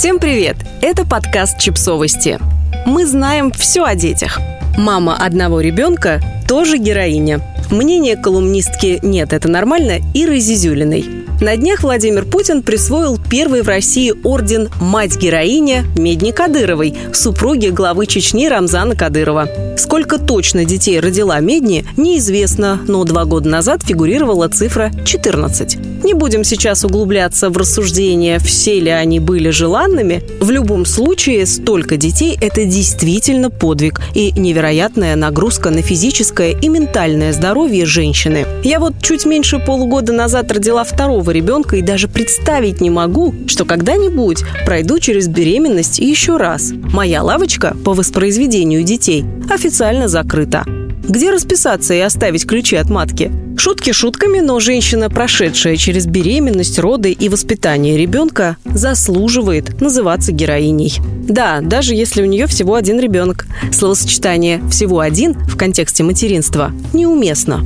Всем привет! Это подкаст «Чипсовости». Мы знаем все о детях. Мама одного ребенка тоже героиня. Мнение колумнистки «Нет, это нормально» Иры Зизюлиной. На днях Владимир Путин присвоил первый в России орден «Мать-героиня» Медни Кадыровой, супруги главы Чечни Рамзана Кадырова. Сколько точно детей родила Медни, неизвестно, но два года назад фигурировала цифра 14. Не будем сейчас углубляться в рассуждение, все ли они были желанными. В любом случае, столько детей – это действительно подвиг и невероятная нагрузка на физическое и ментальное здоровье женщины. Я вот чуть меньше полугода назад родила второго второго ребенка и даже представить не могу, что когда-нибудь пройду через беременность еще раз. Моя лавочка по воспроизведению детей официально закрыта. Где расписаться и оставить ключи от матки? Шутки шутками, но женщина, прошедшая через беременность, роды и воспитание ребенка, заслуживает называться героиней. Да, даже если у нее всего один ребенок. Словосочетание «всего один» в контексте материнства неуместно.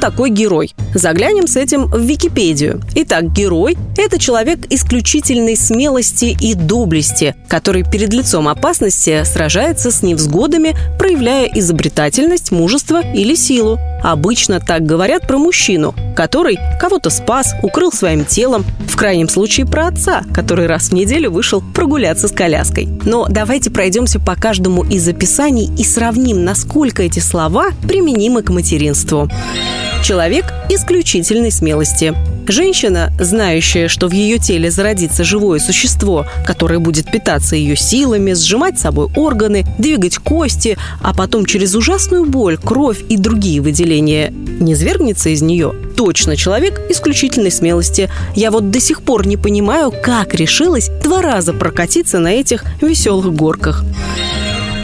Такой герой? Заглянем с этим в Википедию. Итак, герой – это человек исключительной смелости и доблести, который перед лицом опасности сражается с невзгодами, проявляя изобретательность, мужество или силу. Обычно так говорят про мужчину, который кого-то спас, укрыл своим телом, в крайнем случае про отца, который раз в неделю вышел прогуляться с коляской. Но давайте пройдемся по каждому из описаний и сравним, насколько эти слова применимы к материнству. Человек исключительной смелости. Женщина, знающая, что в ее теле зародится живое существо, которое будет питаться ее силами, сжимать собой органы, двигать кости, а потом через ужасную боль, кровь и другие выделения не свергнется из нее, точно человек исключительной смелости. Я вот до сих пор не понимаю, как решилась два раза прокатиться на этих веселых горках.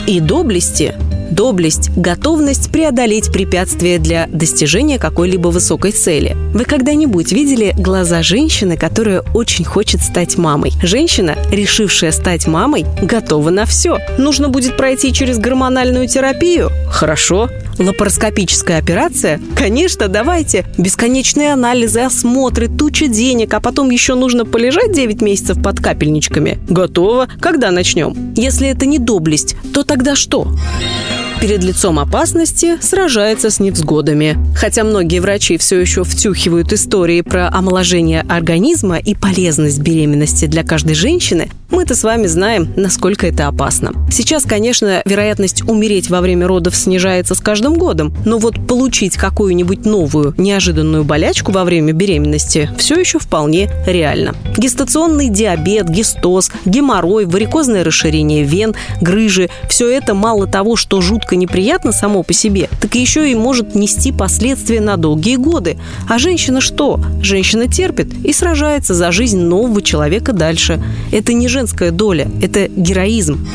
И доблести доблесть, готовность преодолеть препятствия для достижения какой-либо высокой цели. Вы когда-нибудь видели глаза женщины, которая очень хочет стать мамой? Женщина, решившая стать мамой, готова на все. Нужно будет пройти через гормональную терапию? Хорошо. Лапароскопическая операция? Конечно, давайте. Бесконечные анализы, осмотры, туча денег, а потом еще нужно полежать 9 месяцев под капельничками. Готово. Когда начнем? Если это не доблесть, то тогда что? Перед лицом опасности сражается с невзгодами. Хотя многие врачи все еще втюхивают истории про омоложение организма и полезность беременности для каждой женщины, мы-то с вами знаем, насколько это опасно. Сейчас, конечно, вероятность умереть во время родов снижается с каждым годом, но вот получить какую-нибудь новую, неожиданную болячку во время беременности все еще вполне реально. Гестационный диабет, гистоз, геморрой, варикозное расширение вен, грыжи – все это мало того, что жутко неприятно само по себе, так еще и может нести последствия на долгие годы. А женщина что? Женщина терпит и сражается за жизнь нового человека дальше. Это не женская доля, это героизм.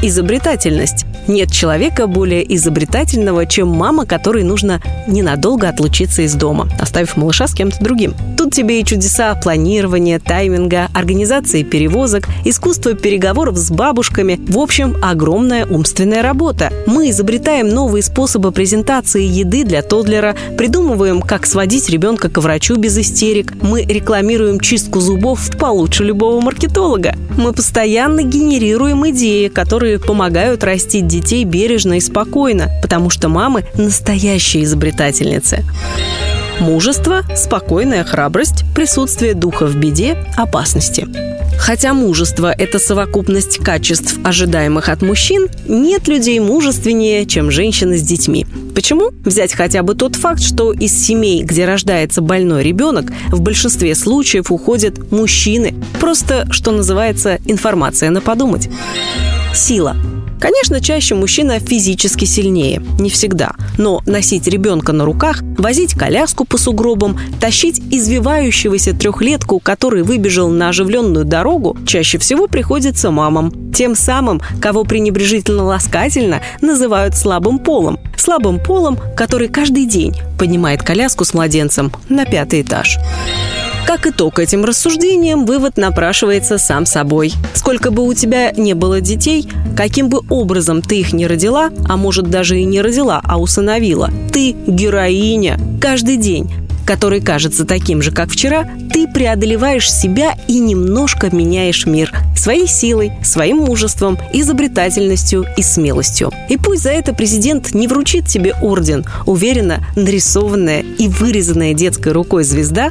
Изобретательность. Нет человека более изобретательного, чем мама, которой нужно ненадолго отлучиться из дома, оставив малыша с кем-то другим. Тут тебе и чудеса планирования, тайминга, организации перевозок, искусство переговоров с бабушками. В общем, огромная умственная работа. Мы изобретаем новые способы презентации еды для тодлера, придумываем, как сводить ребенка к врачу без истерик. Мы рекламируем чистку зубов получше любого маркетолога. Мы постоянно генерируем идеи, которые помогают растить детей бережно и спокойно, потому что мамы настоящие изобретательницы. Мужество, спокойная храбрость, присутствие духа в беде, опасности. Хотя мужество – это совокупность качеств, ожидаемых от мужчин, нет людей мужественнее, чем женщины с детьми. Почему? Взять хотя бы тот факт, что из семей, где рождается больной ребенок, в большинстве случаев уходят мужчины. Просто, что называется, информация на подумать. Сила. Конечно, чаще мужчина физически сильнее, не всегда. Но носить ребенка на руках, возить коляску по сугробам, тащить извивающегося трехлетку, который выбежал на оживленную дорогу, чаще всего приходится мамам. Тем самым, кого пренебрежительно-ласкательно называют слабым полом. Слабым полом, который каждый день поднимает коляску с младенцем на пятый этаж. Как итог этим рассуждениям, вывод напрашивается сам собой. Сколько бы у тебя не было детей, каким бы образом ты их не родила, а может даже и не родила, а усыновила, ты героиня. Каждый день который кажется таким же, как вчера, ты преодолеваешь себя и немножко меняешь мир своей силой, своим мужеством, изобретательностью и смелостью. И пусть за это президент не вручит тебе орден, уверенно нарисованная и вырезанная детской рукой звезда